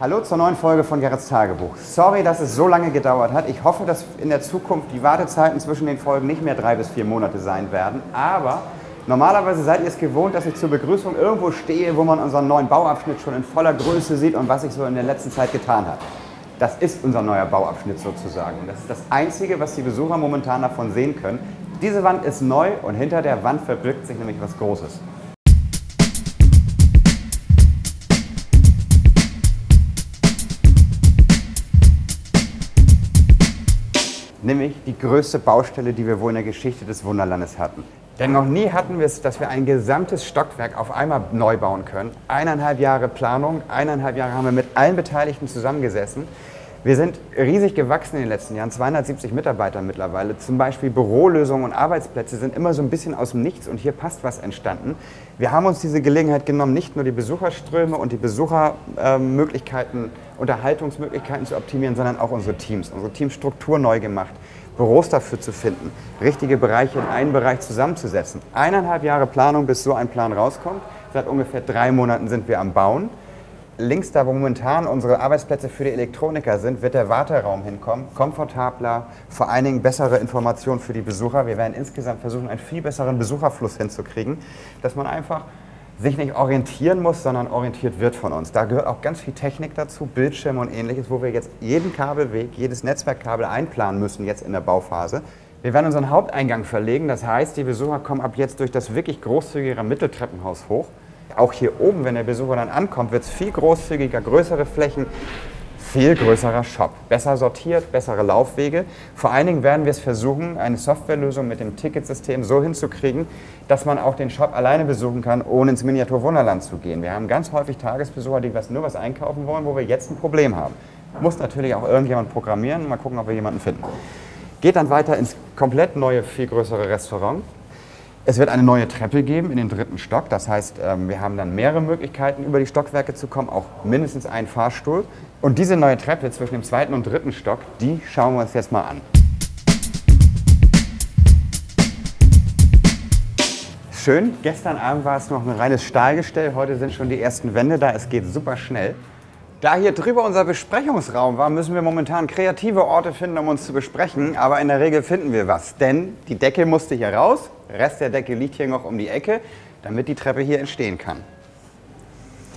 Hallo zur neuen Folge von Gerrits Tagebuch. Sorry, dass es so lange gedauert hat. Ich hoffe, dass in der Zukunft die Wartezeiten zwischen den Folgen nicht mehr drei bis vier Monate sein werden. Aber normalerweise seid ihr es gewohnt, dass ich zur Begrüßung irgendwo stehe, wo man unseren neuen Bauabschnitt schon in voller Größe sieht und was sich so in der letzten Zeit getan hat. Das ist unser neuer Bauabschnitt sozusagen. Und das ist das Einzige, was die Besucher momentan davon sehen können. Diese Wand ist neu und hinter der Wand verbirgt sich nämlich was Großes. Nämlich die größte Baustelle, die wir wohl in der Geschichte des Wunderlandes hatten. Denn noch nie hatten wir es, dass wir ein gesamtes Stockwerk auf einmal neu bauen können. Eineinhalb Jahre Planung, eineinhalb Jahre haben wir mit allen Beteiligten zusammengesessen. Wir sind riesig gewachsen in den letzten Jahren, 270 Mitarbeiter mittlerweile. Zum Beispiel Bürolösungen und Arbeitsplätze sind immer so ein bisschen aus dem Nichts und hier passt was entstanden. Wir haben uns diese Gelegenheit genommen, nicht nur die Besucherströme und die Besuchermöglichkeiten, Unterhaltungsmöglichkeiten zu optimieren, sondern auch unsere Teams, unsere Teamstruktur neu gemacht, Büros dafür zu finden, richtige Bereiche in einen Bereich zusammenzusetzen. Eineinhalb Jahre Planung, bis so ein Plan rauskommt. Seit ungefähr drei Monaten sind wir am Bauen links da, wo momentan unsere Arbeitsplätze für die Elektroniker sind, wird der Warteraum hinkommen. Komfortabler, vor allen Dingen bessere Informationen für die Besucher. Wir werden insgesamt versuchen, einen viel besseren Besucherfluss hinzukriegen, dass man einfach sich nicht orientieren muss, sondern orientiert wird von uns. Da gehört auch ganz viel Technik dazu, Bildschirme und ähnliches, wo wir jetzt jeden Kabelweg, jedes Netzwerkkabel einplanen müssen jetzt in der Bauphase. Wir werden unseren Haupteingang verlegen, das heißt, die Besucher kommen ab jetzt durch das wirklich großzügige Mitteltreppenhaus hoch. Auch hier oben, wenn der Besucher dann ankommt, wird es viel großzügiger, größere Flächen, viel größerer Shop. Besser sortiert, bessere Laufwege. Vor allen Dingen werden wir es versuchen, eine Softwarelösung mit dem Ticketsystem so hinzukriegen, dass man auch den Shop alleine besuchen kann, ohne ins Miniatur Wunderland zu gehen. Wir haben ganz häufig Tagesbesucher, die was, nur was einkaufen wollen, wo wir jetzt ein Problem haben. Muss natürlich auch irgendjemand programmieren, mal gucken, ob wir jemanden finden. Geht dann weiter ins komplett neue, viel größere Restaurant. Es wird eine neue Treppe geben in den dritten Stock. Das heißt, ähm, wir haben dann mehrere Möglichkeiten, über die Stockwerke zu kommen, auch mindestens einen Fahrstuhl. Und diese neue Treppe zwischen dem zweiten und dritten Stock, die schauen wir uns jetzt mal an. Schön, gestern Abend war es noch ein reines Stahlgestell, heute sind schon die ersten Wände da, es geht super schnell. Da hier drüber unser Besprechungsraum war, müssen wir momentan kreative Orte finden, um uns zu besprechen. Aber in der Regel finden wir was. Denn die Decke musste hier raus. Rest der Decke liegt hier noch um die Ecke, damit die Treppe hier entstehen kann.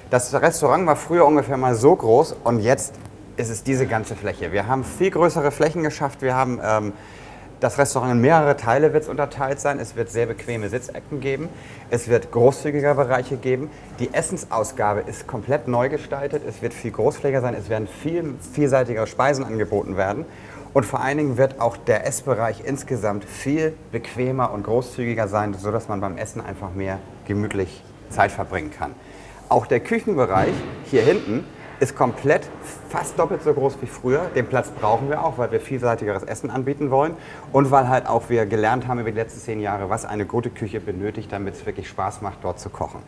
Das Restaurant war früher ungefähr mal so groß und jetzt ist es diese ganze Fläche. Wir haben viel größere Flächen geschafft. Wir haben ähm, das Restaurant in mehrere Teile wird unterteilt sein. Es wird sehr bequeme Sitzecken geben. Es wird großzügige Bereiche geben. Die Essensausgabe ist komplett neu gestaltet. Es wird viel großflächiger sein. Es werden viel vielseitigere Speisen angeboten werden. Und vor allen Dingen wird auch der Essbereich insgesamt viel bequemer und großzügiger sein, sodass man beim Essen einfach mehr gemütlich Zeit verbringen kann. Auch der Küchenbereich hier hinten ist komplett fast doppelt so groß wie früher. Den Platz brauchen wir auch, weil wir vielseitigeres Essen anbieten wollen und weil halt auch wir gelernt haben über die letzten zehn Jahre, was eine gute Küche benötigt, damit es wirklich Spaß macht, dort zu kochen.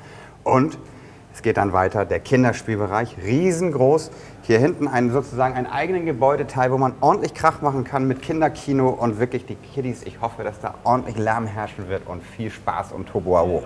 Und es geht dann weiter, der Kinderspielbereich, riesengroß. Hier hinten ein, sozusagen einen eigenen Gebäudeteil, wo man ordentlich Krach machen kann mit Kinderkino und wirklich die Kiddies. Ich hoffe, dass da ordentlich Lärm herrschen wird und viel Spaß und Toboao.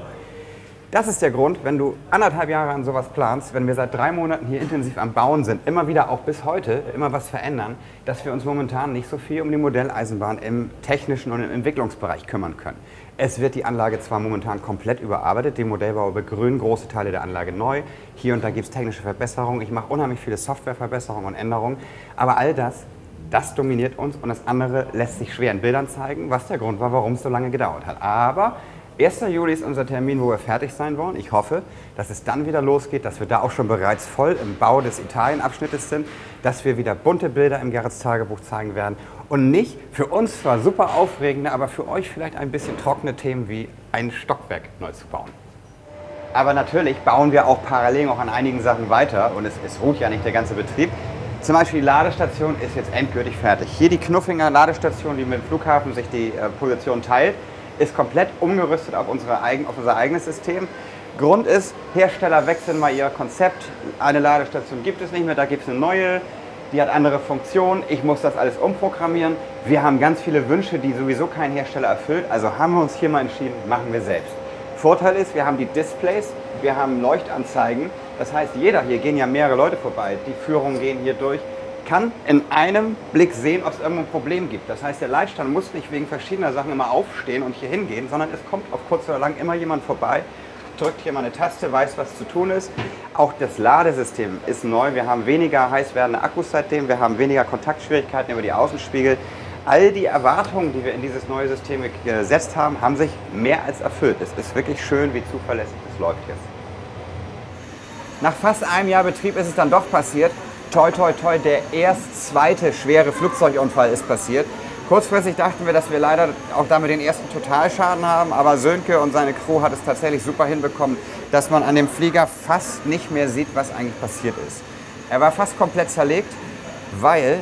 Das ist der Grund, wenn du anderthalb Jahre an sowas planst, wenn wir seit drei Monaten hier intensiv am Bauen sind, immer wieder auch bis heute immer was verändern, dass wir uns momentan nicht so viel um die Modelleisenbahn im technischen und im Entwicklungsbereich kümmern können. Es wird die Anlage zwar momentan komplett überarbeitet, die Modellbauer begrünen große Teile der Anlage neu. Hier und da gibt es technische Verbesserungen. Ich mache unheimlich viele Softwareverbesserungen und Änderungen. Aber all das, das dominiert uns und das andere lässt sich schwer in Bildern zeigen, was der Grund war, warum es so lange gedauert hat. Aber 1. Juli ist unser Termin, wo wir fertig sein wollen. Ich hoffe, dass es dann wieder losgeht, dass wir da auch schon bereits voll im Bau des Italienabschnittes sind, dass wir wieder bunte Bilder im Gerrits Tagebuch zeigen werden und nicht für uns zwar super aufregende, aber für euch vielleicht ein bisschen trockene Themen wie ein Stockwerk neu zu bauen. Aber natürlich bauen wir auch parallel noch an einigen Sachen weiter und es, es ruht ja nicht der ganze Betrieb. Zum Beispiel die Ladestation ist jetzt endgültig fertig. Hier die Knuffinger Ladestation, die mit dem Flughafen sich die äh, Position teilt ist komplett umgerüstet auf, unsere auf unser eigenes System. Grund ist, Hersteller wechseln mal ihr Konzept. Eine Ladestation gibt es nicht mehr, da gibt es eine neue, die hat andere Funktionen. Ich muss das alles umprogrammieren. Wir haben ganz viele Wünsche, die sowieso kein Hersteller erfüllt. Also haben wir uns hier mal entschieden, machen wir selbst. Vorteil ist, wir haben die Displays, wir haben Leuchtanzeigen. Das heißt, jeder, hier gehen ja mehrere Leute vorbei, die Führungen gehen hier durch, kann in einem Blick sehen, ob es irgendwo ein Problem gibt. Das heißt, der Leitstand muss nicht wegen verschiedener Sachen immer aufstehen und hier hingehen, sondern es kommt auf kurz oder lang immer jemand vorbei, drückt hier mal eine Taste, weiß, was zu tun ist. Auch das Ladesystem ist neu. Wir haben weniger heiß werdende Akkus seitdem, wir haben weniger Kontaktschwierigkeiten über die Außenspiegel. All die Erwartungen, die wir in dieses neue System gesetzt haben, haben sich mehr als erfüllt. Es ist wirklich schön, wie zuverlässig es läuft jetzt. Nach fast einem Jahr Betrieb ist es dann doch passiert. Toi, toi, toi, der erst zweite schwere Flugzeugunfall ist passiert. Kurzfristig dachten wir, dass wir leider auch damit den ersten Totalschaden haben, aber Sönke und seine Crew hat es tatsächlich super hinbekommen, dass man an dem Flieger fast nicht mehr sieht, was eigentlich passiert ist. Er war fast komplett zerlegt, weil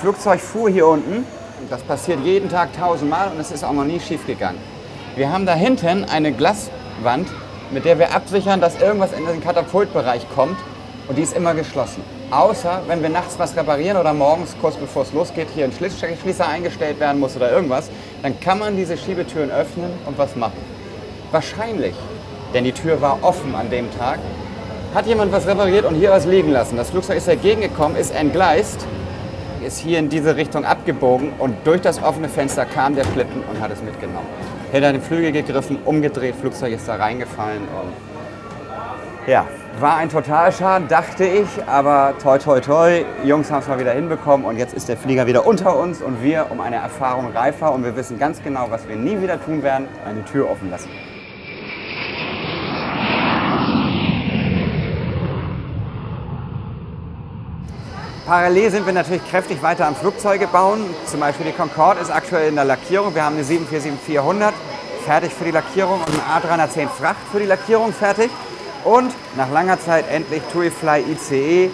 Flugzeug fuhr hier unten das passiert jeden Tag tausendmal und es ist auch noch nie schief gegangen. Wir haben da hinten eine Glaswand, mit der wir absichern, dass irgendwas in den Katapultbereich kommt und die ist immer geschlossen. Außer wenn wir nachts was reparieren oder morgens, kurz bevor es losgeht, hier ein Schließer eingestellt werden muss oder irgendwas, dann kann man diese Schiebetüren öffnen und was machen. Wahrscheinlich, denn die Tür war offen an dem Tag, hat jemand was repariert und hier was liegen lassen. Das Flugzeug ist dagegen gekommen, ist entgleist ist hier in diese Richtung abgebogen und durch das offene Fenster kam der Flippen und hat es mitgenommen. Hätte den Flügel gegriffen, umgedreht, Flugzeug ist da reingefallen und ja, war ein Totalschaden, dachte ich, aber toi toi toi, Jungs haben es mal wieder hinbekommen und jetzt ist der Flieger wieder unter uns und wir um eine Erfahrung reifer und wir wissen ganz genau, was wir nie wieder tun werden, eine Tür offen lassen. Parallel sind wir natürlich kräftig weiter am Flugzeuge bauen. Zum Beispiel die Concorde ist aktuell in der Lackierung. Wir haben eine 747-400 fertig für die Lackierung und eine A310 Fracht für die Lackierung fertig. Und nach langer Zeit endlich TUI-Fly ICE,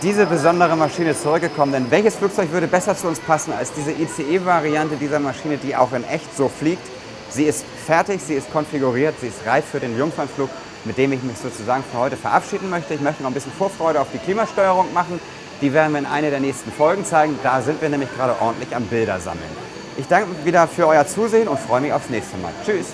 diese besondere Maschine zurückgekommen. Denn welches Flugzeug würde besser zu uns passen als diese ICE-Variante dieser Maschine, die auch in echt so fliegt? Sie ist fertig, sie ist konfiguriert, sie ist reif für den Jungfernflug, mit dem ich mich sozusagen für heute verabschieden möchte. Ich möchte noch ein bisschen Vorfreude auf die Klimasteuerung machen. Die werden wir in einer der nächsten Folgen zeigen. Da sind wir nämlich gerade ordentlich am Bilder sammeln. Ich danke wieder für euer Zusehen und freue mich aufs nächste Mal. Tschüss!